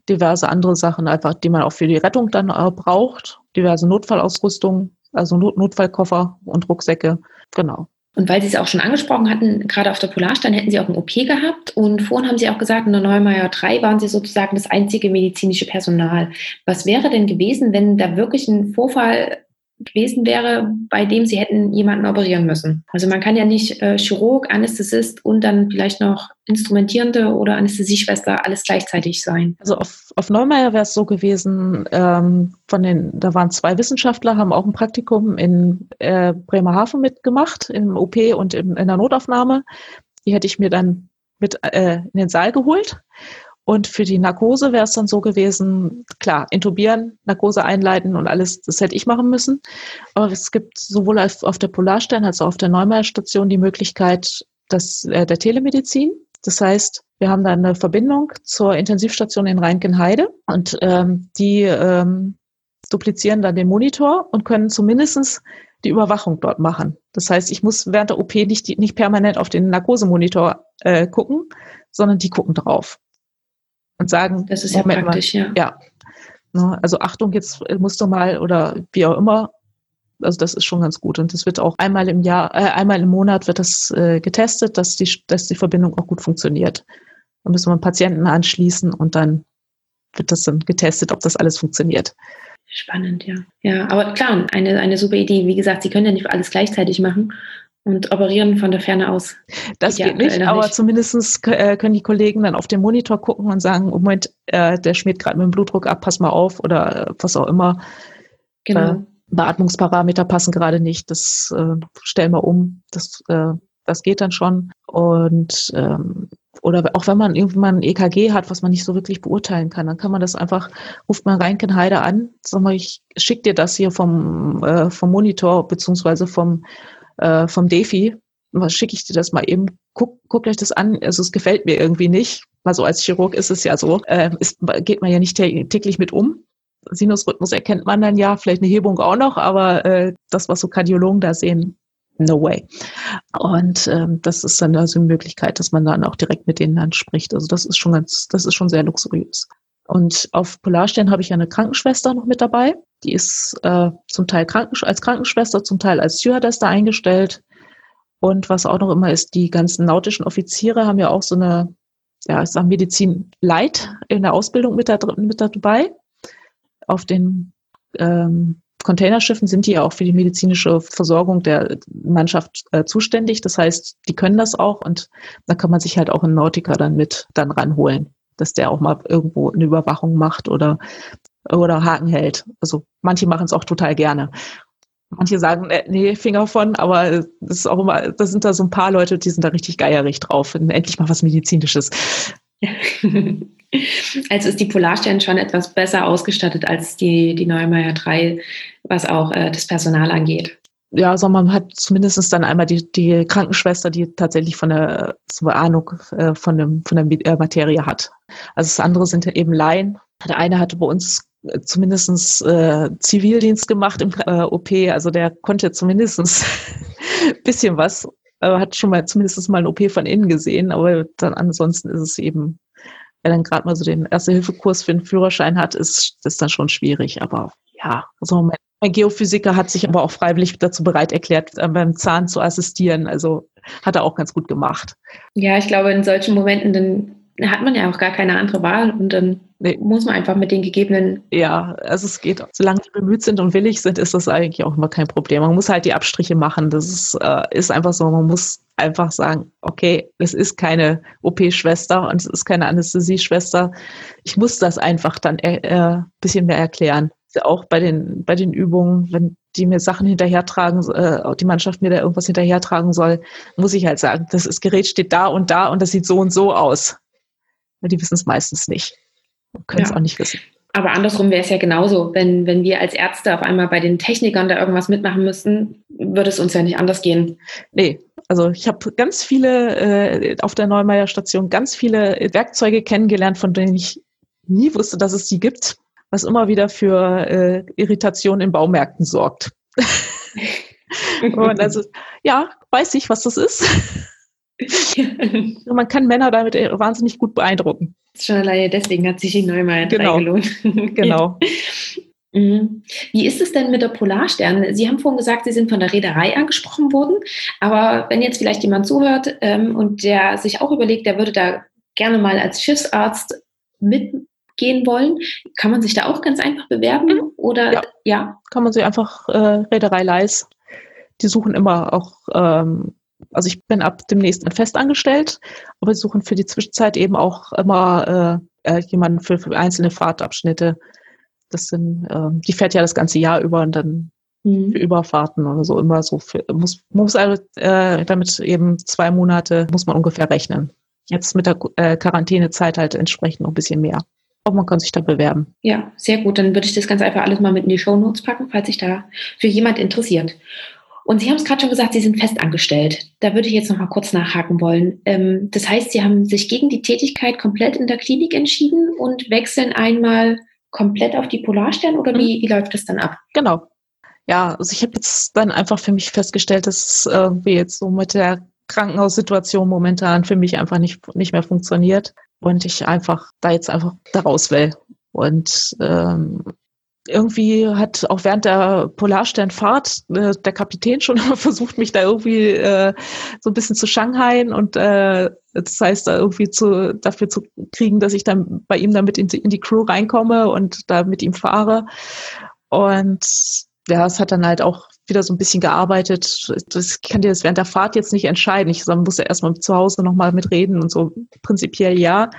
diverse andere Sachen einfach, die man auch für die Rettung dann äh, braucht, diverse Notfallausrüstung, also Not Notfallkoffer und Rucksäcke, genau. Und weil Sie es auch schon angesprochen hatten, gerade auf der Polarstein hätten Sie auch ein OP gehabt. Und vorhin haben Sie auch gesagt, in der Neumeier 3 waren Sie sozusagen das einzige medizinische Personal. Was wäre denn gewesen, wenn da wirklich ein Vorfall gewesen wäre, bei dem sie hätten jemanden operieren müssen. Also man kann ja nicht äh, Chirurg, Anästhesist und dann vielleicht noch Instrumentierende oder Anästhesieschwester alles gleichzeitig sein. Also auf, auf Neumeier wäre es so gewesen, ähm, von den, da waren zwei Wissenschaftler, haben auch ein Praktikum in äh, Bremerhaven mitgemacht, im OP und im, in der Notaufnahme. Die hätte ich mir dann mit äh, in den Saal geholt Und für die Narkose wäre es dann so gewesen, klar, intubieren, Narkose einleiten und alles, das hätte ich machen müssen. Aber es gibt sowohl auf der Polarstern als auch auf der Neumeier-Station die Möglichkeit dass, äh, der Telemedizin. Das heißt, wir haben da eine Verbindung zur Intensivstation in Rheinkenheide und ähm, die ähm, duplizieren dann den Monitor und können zumindest die Überwachung dort machen. Das heißt, ich muss während der OP nicht, nicht permanent auf den Narkosemonitor äh, gucken, sondern die gucken drauf und sagen, das ist ja Moment praktisch, mal, ja. ja. Ne, also Achtung, jetzt musst du mal oder wie auch immer. Also das ist schon ganz gut und das wird auch einmal im Jahr, äh, einmal im Monat wird das äh, getestet, dass die, dass die Verbindung auch gut funktioniert. Da müssen wir einen Patienten anschließen und dann wird das dann getestet, ob das alles funktioniert. Spannend, ja. Ja, aber klar, eine, eine super Idee. Wie gesagt, Sie können ja nicht alles gleichzeitig machen und operieren von der Ferne aus. Das geht nicht, aber nicht. zumindest äh, können die Kollegen dann auf dem Monitor gucken und sagen, oh Moment, äh, der schmiert gerade mit dem Blutdruck ab, pass mal auf oder äh, was auch immer. Genau. Beatmungsparameter passen gerade nicht, das äh, stellen wir um. Das, äh, das geht dann schon. Und ähm, oder auch wenn man irgendwann ein EKG hat, was man nicht so wirklich beurteilen kann, dann kann man das einfach, ruft man Reinkenheide an, sag mal, ich schick dir das hier vom, äh, vom Monitor beziehungsweise vom, äh, vom Defi, was schicke ich dir das mal eben, guck, guck euch das an, also es gefällt mir irgendwie nicht, mal so als Chirurg ist es ja so, äh, ist, geht man ja nicht täglich mit um. Sinusrhythmus erkennt man dann ja, vielleicht eine Hebung auch noch, aber äh, das, was so Kardiologen da sehen, no way. Und ähm, das ist dann also eine Möglichkeit, dass man dann auch direkt mit denen dann spricht. Also das ist schon ganz, das ist schon sehr luxuriös. Und auf Polarstern habe ich eine Krankenschwester noch mit dabei. Die ist äh, zum Teil Kranken als Krankenschwester, zum Teil als Stewardess da eingestellt. Und was auch noch immer ist, die ganzen nautischen Offiziere haben ja auch so eine, ja, ich sag Medizin Light in der Ausbildung mit, da, mit dabei. Auf den ähm, Containerschiffen sind die ja auch für die medizinische Versorgung der Mannschaft äh, zuständig. Das heißt, die können das auch und da kann man sich halt auch einen Nautiker dann mit dann ranholen, dass der auch mal irgendwo eine Überwachung macht oder oder Haken hält. Also manche machen es auch total gerne. Manche sagen, äh, nee, Finger von, aber das ist auch immer, das sind da so ein paar Leute, die sind da richtig geierig drauf. Endlich mal was Medizinisches. Also ist die Polarstern schon etwas besser ausgestattet als die, die Neumeier 3, was auch äh, das Personal angeht. Ja, also man hat zumindest dann einmal die, die Krankenschwester, die tatsächlich von der zur Ahnung äh, von, dem, von der Materie hat. Also das andere sind ja eben Laien. Der eine hatte bei uns äh, zumindest äh, Zivildienst gemacht im äh, OP, also der konnte zumindest ein bisschen was, äh, hat schon mal zumindest mal ein OP von innen gesehen, aber dann ansonsten ist es eben wer dann gerade mal so den Erste-Hilfe-Kurs für den Führerschein hat, ist das dann schon schwierig. Aber ja, also mein, mein Geophysiker hat sich aber auch freiwillig dazu bereit erklärt, äh, beim Zahn zu assistieren. Also hat er auch ganz gut gemacht. Ja, ich glaube, in solchen Momenten dann hat man ja auch gar keine andere Wahl und dann nee. muss man einfach mit den gegebenen. Ja, also es geht, solange die bemüht sind und willig sind, ist das eigentlich auch immer kein Problem. Man muss halt die Abstriche machen. Das ist, äh, ist einfach so, man muss einfach sagen, okay, es ist keine OP-Schwester und es ist keine Anästhesieschwester. Ich muss das einfach dann ein äh, bisschen mehr erklären. Auch bei den, bei den Übungen, wenn die mir Sachen hinterhertragen, äh, die Mannschaft mir da irgendwas hinterhertragen soll, muss ich halt sagen, das Gerät steht da und da und das sieht so und so aus. Die wissen es meistens nicht. Können es ja. auch nicht wissen. Aber andersrum wäre es ja genauso, wenn, wenn wir als Ärzte auf einmal bei den Technikern da irgendwas mitmachen müssten, würde es uns ja nicht anders gehen. Nee, also ich habe ganz viele äh, auf der Neumeier Station ganz viele Werkzeuge kennengelernt, von denen ich nie wusste, dass es sie gibt, was immer wieder für äh, Irritation in Baumärkten sorgt. Und also, ja, weiß ich, was das ist. Man kann Männer damit wahnsinnig gut beeindrucken. Schon alleine deswegen hat sich die Neumeier genau. gelohnt. genau. Mhm. Wie ist es denn mit der Polarstern? Sie haben vorhin gesagt, Sie sind von der Reederei angesprochen worden. Aber wenn jetzt vielleicht jemand zuhört ähm, und der sich auch überlegt, der würde da gerne mal als Schiffsarzt mitgehen wollen, kann man sich da auch ganz einfach bewerben? Mhm. Oder ja, ja? kann man sich einfach äh, Reederei Leis. Die suchen immer auch ähm, also ich bin ab demnächst fest angestellt, aber wir suchen für die Zwischenzeit eben auch immer äh, äh, jemanden für, für einzelne Fahrtabschnitte. Das sind, äh, die fährt ja das ganze Jahr über und dann mhm. für Überfahrten oder so immer so für, muss, muss also, äh, damit eben zwei Monate muss man ungefähr rechnen. jetzt mit der äh, Quarantänezeit halt entsprechend noch ein bisschen mehr. Aber man kann sich da bewerben. Ja, sehr gut. Dann würde ich das ganz einfach alles mal mit in die Show Notes packen, falls sich da für jemand interessiert. Und Sie haben es gerade schon gesagt, Sie sind festangestellt. Da würde ich jetzt noch mal kurz nachhaken wollen. Ähm, das heißt, Sie haben sich gegen die Tätigkeit komplett in der Klinik entschieden und wechseln einmal komplett auf die Polarstern oder wie, wie läuft das dann ab? Genau. Ja, also ich habe jetzt dann einfach für mich festgestellt, dass es irgendwie jetzt so mit der Krankenhaussituation momentan für mich einfach nicht, nicht mehr funktioniert und ich einfach da jetzt einfach da raus will. Und ähm, irgendwie hat auch während der Polarsternfahrt äh, der Kapitän schon versucht, mich da irgendwie äh, so ein bisschen zu Shanghai und äh, das heißt, da irgendwie zu, dafür zu kriegen, dass ich dann bei ihm damit in die, in die Crew reinkomme und da mit ihm fahre. Und ja, es hat dann halt auch wieder so ein bisschen gearbeitet. Das kann dir das während der Fahrt jetzt nicht entscheiden. Ich muss ja erstmal zu Hause nochmal mitreden und so prinzipiell ja.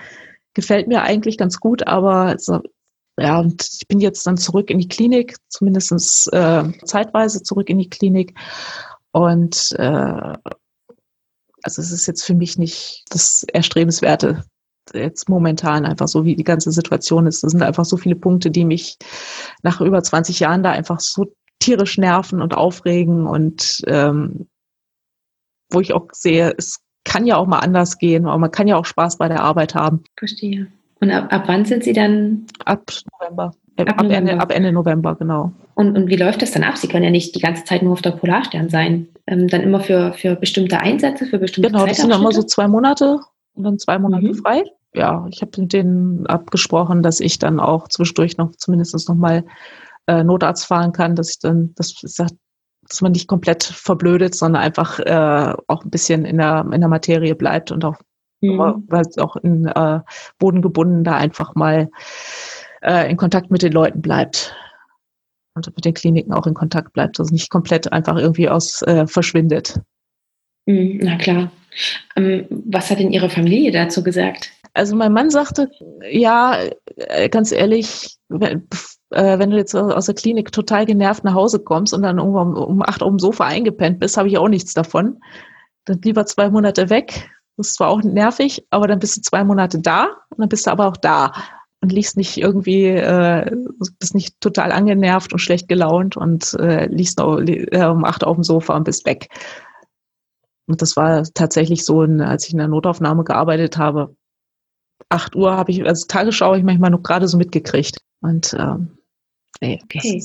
Gefällt mir eigentlich ganz gut, aber so, ja, und ich bin jetzt dann zurück in die Klinik, zumindest äh, zeitweise zurück in die Klinik. Und äh, also es ist jetzt für mich nicht das Erstrebenswerte jetzt momentan einfach so, wie die ganze Situation ist. Das sind einfach so viele Punkte, die mich nach über 20 Jahren da einfach so tierisch nerven und aufregen und ähm, wo ich auch sehe, es kann ja auch mal anders gehen, aber man kann ja auch Spaß bei der Arbeit haben. Verstehe. Und ab, ab wann sind Sie dann? Ab November. Ab, ab, November. Ende, ab Ende November, genau. Und, und wie läuft das dann ab? Sie können ja nicht die ganze Zeit nur auf der Polarstern sein. Ähm, dann immer für, für bestimmte Einsätze, für bestimmte Genau, das sind immer so zwei Monate und dann zwei Monate mhm. frei. Ja, ich habe mit denen abgesprochen, dass ich dann auch zwischendurch noch zumindest noch mal äh, Notarzt fahren kann, dass ich dann, dass, dass man nicht komplett verblödet, sondern einfach äh, auch ein bisschen in der, in der Materie bleibt und auch mhm. weil es auch in äh, Boden gebunden da einfach mal äh, in Kontakt mit den Leuten bleibt und mit den Kliniken auch in Kontakt bleibt, also nicht komplett einfach irgendwie aus äh, verschwindet. Mhm, na klar. Ähm, was hat denn Ihre Familie dazu gesagt? Also mein Mann sagte, ja, äh, ganz ehrlich, wenn, äh, wenn du jetzt aus der Klinik total genervt nach Hause kommst und dann irgendwann um acht auf dem Sofa eingepennt bist, habe ich auch nichts davon. Dann lieber zwei Monate weg, das ist zwar auch nervig, aber dann bist du zwei Monate da und dann bist du aber auch da und liegst nicht irgendwie, äh, bist nicht total angenervt und schlecht gelaunt und äh, liegst noch, äh, um acht auf dem Sofa und bist weg. Und das war tatsächlich so, als ich in der Notaufnahme gearbeitet habe. Acht Uhr habe ich, also Tagesschau habe ich manchmal noch gerade so mitgekriegt. Und ähm, nee, okay.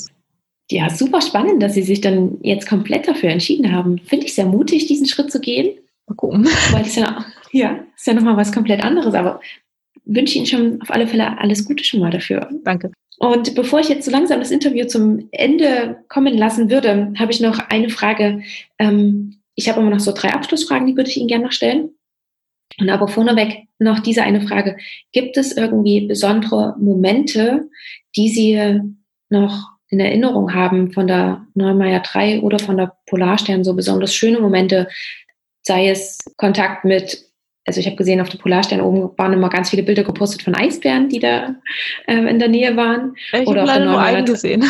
Ja, super spannend, dass Sie sich dann jetzt komplett dafür entschieden haben. Finde ich sehr mutig, diesen Schritt zu gehen. Mal gucken. Weil es ja, ja, ist ja nochmal was komplett anderes, aber wünsche Ihnen schon auf alle Fälle alles Gute schon mal dafür. Danke. Und bevor ich jetzt so langsam das Interview zum Ende kommen lassen würde, habe ich noch eine Frage. Ähm, ich habe immer noch so drei Abschlussfragen, die würde ich Ihnen gerne noch stellen. Und aber vorneweg noch diese eine Frage. Gibt es irgendwie besondere Momente, die Sie noch in Erinnerung haben von der Neumeier 3 oder von der Polarstern, so besonders schöne Momente, sei es Kontakt mit, also ich habe gesehen, auf der Polarstern oben waren immer ganz viele Bilder gepostet von Eisbären, die da äh, in der Nähe waren. Ich habe leider nur einen gesehen.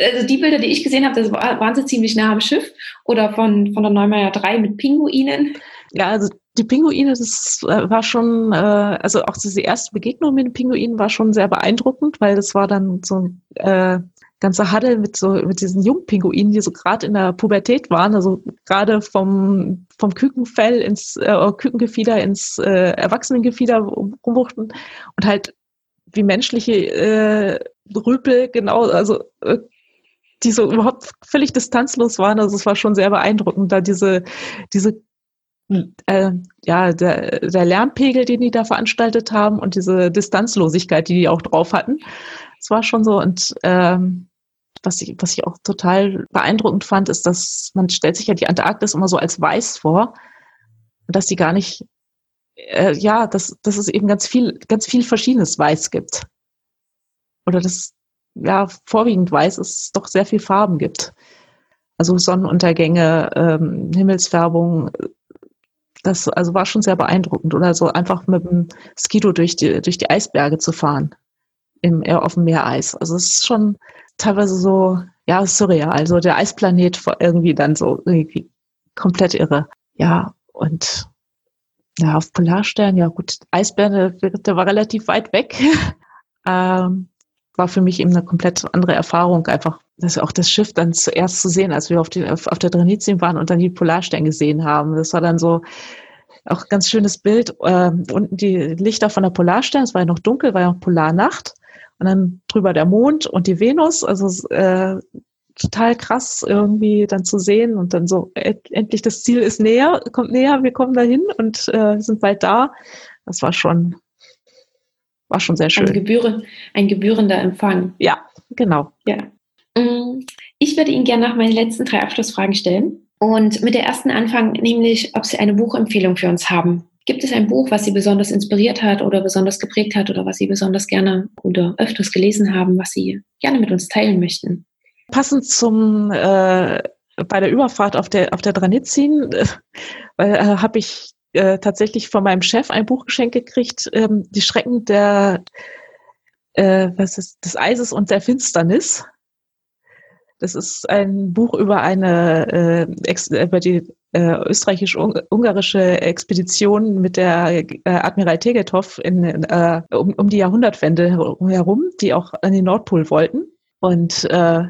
Also die Bilder, die ich gesehen habe, das waren sie ziemlich nah am Schiff oder von, von der Neumeier 3 mit Pinguinen. Ja, also die Pinguine, das äh, war schon, äh, also auch diese erste Begegnung mit den Pinguinen war schon sehr beeindruckend, weil das war dann so ein äh, ganzer Haddel mit so mit diesen Jungpinguinen, die so gerade in der Pubertät waren, also gerade vom vom Kükenfell ins äh, Kükengefieder ins äh, Erwachsenengefieder rumwuchten und halt wie menschliche äh, Rüpel genau, also äh, die so überhaupt völlig distanzlos waren. Also es war schon sehr beeindruckend, da diese diese äh, ja, der, der Lärmpegel, den die da veranstaltet haben und diese Distanzlosigkeit, die die auch drauf hatten. Es war schon so und ähm, was ich, was ich auch total beeindruckend fand, ist, dass man stellt sich ja die Antarktis immer so als weiß vor, dass die gar nicht, äh, ja, dass, dass es eben ganz viel, ganz viel verschiedenes Weiß gibt. Oder dass ja vorwiegend weiß es doch sehr viel Farben gibt. Also Sonnenuntergänge, ähm, Himmelsfärbung, das also war schon sehr beeindruckend. Oder so einfach mit dem Skido durch die, durch die Eisberge zu fahren. Im, auf dem Meereis. Also es ist schon teilweise so, ja, surreal. Also der Eisplanet irgendwie dann so irgendwie komplett irre. Ja, und ja, auf Polarstern, ja gut, Eisbär, der war relativ weit weg. ähm, war für mich eben eine komplett andere Erfahrung, einfach das auch das Schiff dann zuerst zu sehen, als wir auf, die, auf, auf der Dranitien waren und dann die Polarstern gesehen haben. Das war dann so auch ein ganz schönes Bild. Äh, unten die Lichter von der Polarstern, es war ja noch dunkel, war ja noch Polarnacht. Und dann drüber der Mond und die Venus. Also äh, total krass irgendwie dann zu sehen und dann so endlich das Ziel ist näher, kommt näher, wir kommen dahin und äh, sind bald da. Das war schon war schon sehr schön. Ein, Gebühren, ein gebührender Empfang. Ja, genau. Ja. Mm, ich würde Ihnen gerne noch meine letzten drei Abschlussfragen stellen. Und mit der ersten anfangen, nämlich, ob Sie eine Buchempfehlung für uns haben. Gibt es ein Buch, was Sie besonders inspiriert hat oder besonders geprägt hat oder was Sie besonders gerne oder öfters gelesen haben, was Sie gerne mit uns teilen möchten? Passend zum äh, bei der Überfahrt auf der auf der Dranitsin äh, äh, habe ich äh, tatsächlich von meinem Chef ein Buch geschenkt gekriegt, ähm, die Schrecken der äh, was ist, des Eises und der Finsternis. Das ist ein Buch über eine äh, über die äh, österreichisch-ungarische Expedition mit der äh, Admiral Tegethoff in, äh, um, um die Jahrhundertwende herum, die auch an den Nordpol wollten. Und äh,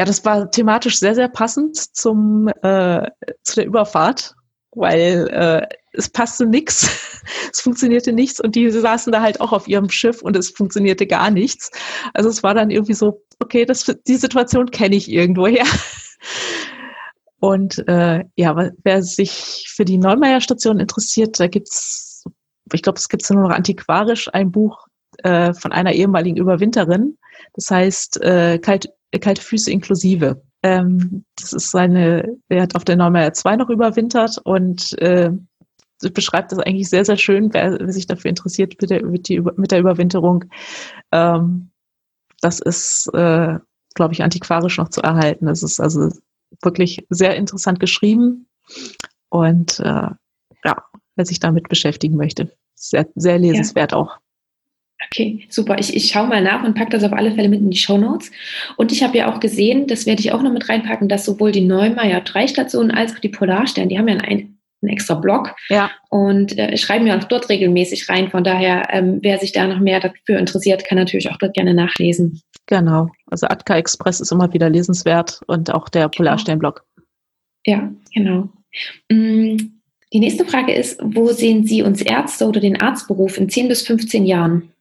ja, das war thematisch sehr, sehr passend zum, äh, zu der Überfahrt, weil äh, es passte nichts, es funktionierte nichts und die saßen da halt auch auf ihrem Schiff und es funktionierte gar nichts. Also es war dann irgendwie so, okay, das, die Situation kenne ich irgendwoher. Und äh, ja, wer sich für die Neumeier-Station interessiert, da gibt's, ich glaube, es gibt nur noch antiquarisch ein Buch äh, von einer ehemaligen Überwinterin. Das heißt äh, Kalt, Kalte Füße inklusive. Ähm, das ist seine, er hat auf der Neumeier 2 noch überwintert und äh, beschreibt das eigentlich sehr, sehr schön, wer, wer sich dafür interessiert mit der, mit, die, mit der Überwinterung. Ähm, das ist, äh, glaube ich, antiquarisch noch zu erhalten. Das ist also wirklich sehr interessant geschrieben und äh, ja, wer sich damit beschäftigen möchte, sehr, sehr lesenswert ja. auch. Okay, super. Ich, ich schaue mal nach und packe das auf alle Fälle mit in die Show Notes. Und ich habe ja auch gesehen, das werde ich auch noch mit reinpacken, dass sowohl die Neumeier 3 Stationen als auch die Polarstern, die haben ja einen, einen extra Blog ja. und äh, schreiben ja auch dort regelmäßig rein. Von daher, ähm, wer sich da noch mehr dafür interessiert, kann natürlich auch dort gerne nachlesen. Genau. Also Atka Express ist immer wieder lesenswert und auch der genau. Polarstern-Blog. Ja, genau. Mm, die nächste Frage ist, wo sehen Sie uns Ärzte oder den Arztberuf in 10 bis 15 Jahren?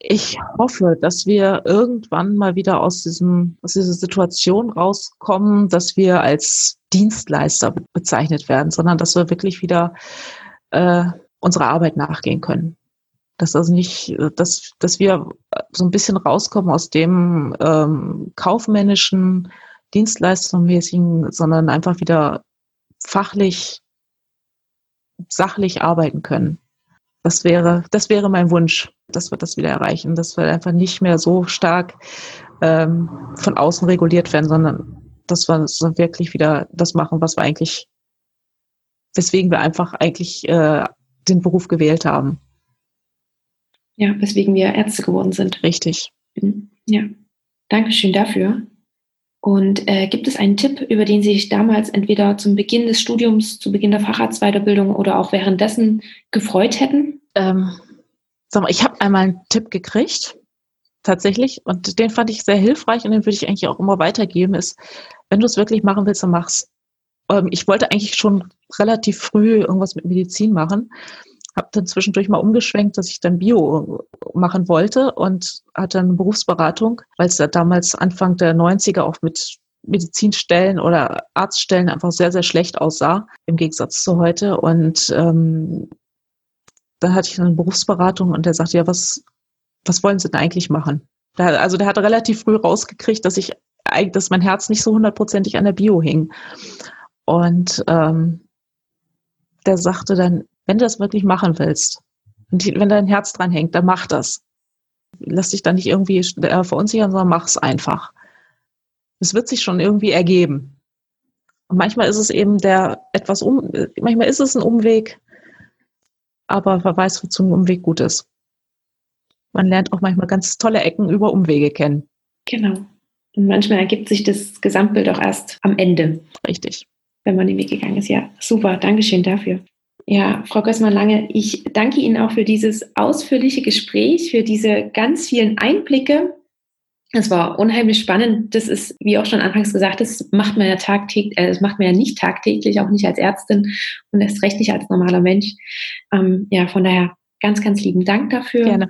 Ich hoffe, dass wir irgendwann mal wieder aus diesem, aus dieser Situation rauskommen, dass wir als Dienstleister bezeichnet werden, sondern dass wir wirklich wieder äh, unserer Arbeit nachgehen können. Dass also nicht, dass, dass wir so ein bisschen rauskommen aus dem ähm, kaufmännischen, dienstleistungsmäßigen, sondern einfach wieder fachlich, sachlich arbeiten können. Das wäre, das wäre mein Wunsch, dass wir das wieder erreichen, dass wir einfach nicht mehr so stark ähm, von außen reguliert werden, sondern dass wir so wirklich wieder das machen, was wir eigentlich, weswegen wir einfach eigentlich äh, den Beruf gewählt haben. Ja, weswegen wir Ärzte geworden sind. Richtig. Mhm. Ja, Dankeschön dafür. Und äh, gibt es einen Tipp, über den Sie sich damals entweder zum Beginn des Studiums, zu Beginn der Facharztweiterbildung oder auch währenddessen gefreut hätten? Ähm, sag mal, ich habe einmal einen Tipp gekriegt, tatsächlich, und den fand ich sehr hilfreich und den würde ich eigentlich auch immer weitergeben, ist, wenn du es wirklich machen willst, dann mach's. Ähm, ich wollte eigentlich schon relativ früh irgendwas mit Medizin machen, habe dann zwischendurch mal umgeschwenkt, dass ich dann Bio machen wollte und hatte eine Berufsberatung, weil es da damals Anfang der 90er auch mit Medizinstellen oder Arztstellen einfach sehr, sehr schlecht aussah, im Gegensatz zu heute. Und ähm, da hatte ich eine Berufsberatung und der sagte, ja, was, was wollen Sie denn eigentlich machen? Der, also der hat relativ früh rausgekriegt, dass ich dass mein Herz nicht so hundertprozentig an der Bio hing. Und ähm, der sagte dann, wenn du das wirklich machen willst und wenn dein Herz dran hängt, dann mach das. Lass dich da nicht irgendwie äh, verunsichern, sondern mach es einfach. Es wird sich schon irgendwie ergeben. Und manchmal ist es eben der etwas um, manchmal ist es ein Umweg, aber wer weiß, wozu ein Umweg gut ist. Man lernt auch manchmal ganz tolle Ecken über Umwege kennen. Genau. Und manchmal ergibt sich das Gesamtbild auch erst am Ende. Richtig. Wenn man den Weg gegangen ist. Ja, super. Dankeschön dafür. Ja, Frau Gößmann-Lange, ich danke Ihnen auch für dieses ausführliche Gespräch, für diese ganz vielen Einblicke. Es war unheimlich spannend. Das ist, wie auch schon anfangs gesagt, das macht man ja tagtäglich, äh, das macht man ja nicht tagtäglich, auch nicht als Ärztin und erst recht nicht als normaler Mensch. Ähm, ja, von daher ganz, ganz lieben Dank dafür. Gerne.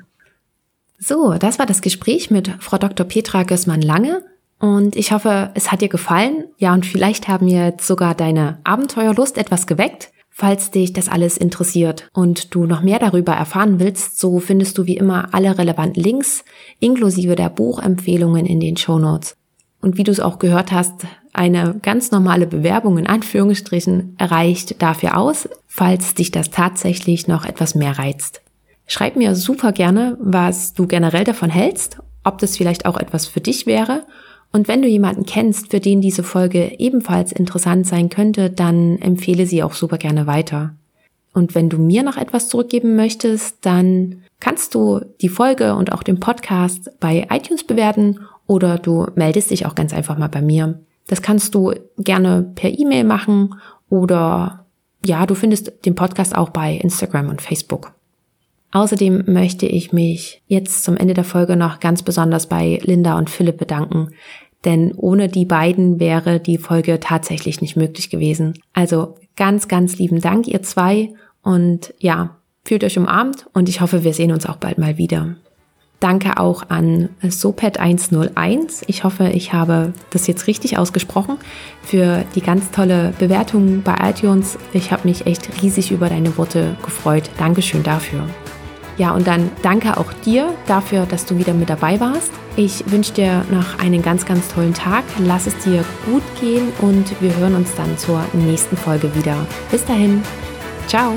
So, das war das Gespräch mit Frau Dr. Petra Gößmann-Lange. Und ich hoffe, es hat dir gefallen. Ja, und vielleicht haben jetzt sogar deine Abenteuerlust etwas geweckt. Falls dich das alles interessiert und du noch mehr darüber erfahren willst, so findest du wie immer alle relevanten Links inklusive der Buchempfehlungen in den Show Notes. Und wie du es auch gehört hast, eine ganz normale Bewerbung in Anführungsstrichen reicht dafür aus, falls dich das tatsächlich noch etwas mehr reizt. Schreib mir super gerne, was du generell davon hältst, ob das vielleicht auch etwas für dich wäre und wenn du jemanden kennst, für den diese Folge ebenfalls interessant sein könnte, dann empfehle sie auch super gerne weiter. Und wenn du mir noch etwas zurückgeben möchtest, dann kannst du die Folge und auch den Podcast bei iTunes bewerten oder du meldest dich auch ganz einfach mal bei mir. Das kannst du gerne per E-Mail machen oder ja, du findest den Podcast auch bei Instagram und Facebook. Außerdem möchte ich mich jetzt zum Ende der Folge noch ganz besonders bei Linda und Philipp bedanken, denn ohne die beiden wäre die Folge tatsächlich nicht möglich gewesen. Also ganz, ganz lieben Dank, ihr zwei. Und ja, fühlt euch umarmt und ich hoffe, wir sehen uns auch bald mal wieder. Danke auch an Sopet101. Ich hoffe, ich habe das jetzt richtig ausgesprochen für die ganz tolle Bewertung bei iTunes. Ich habe mich echt riesig über deine Worte gefreut. Dankeschön dafür. Ja, und dann danke auch dir dafür, dass du wieder mit dabei warst. Ich wünsche dir noch einen ganz, ganz tollen Tag. Lass es dir gut gehen und wir hören uns dann zur nächsten Folge wieder. Bis dahin. Ciao.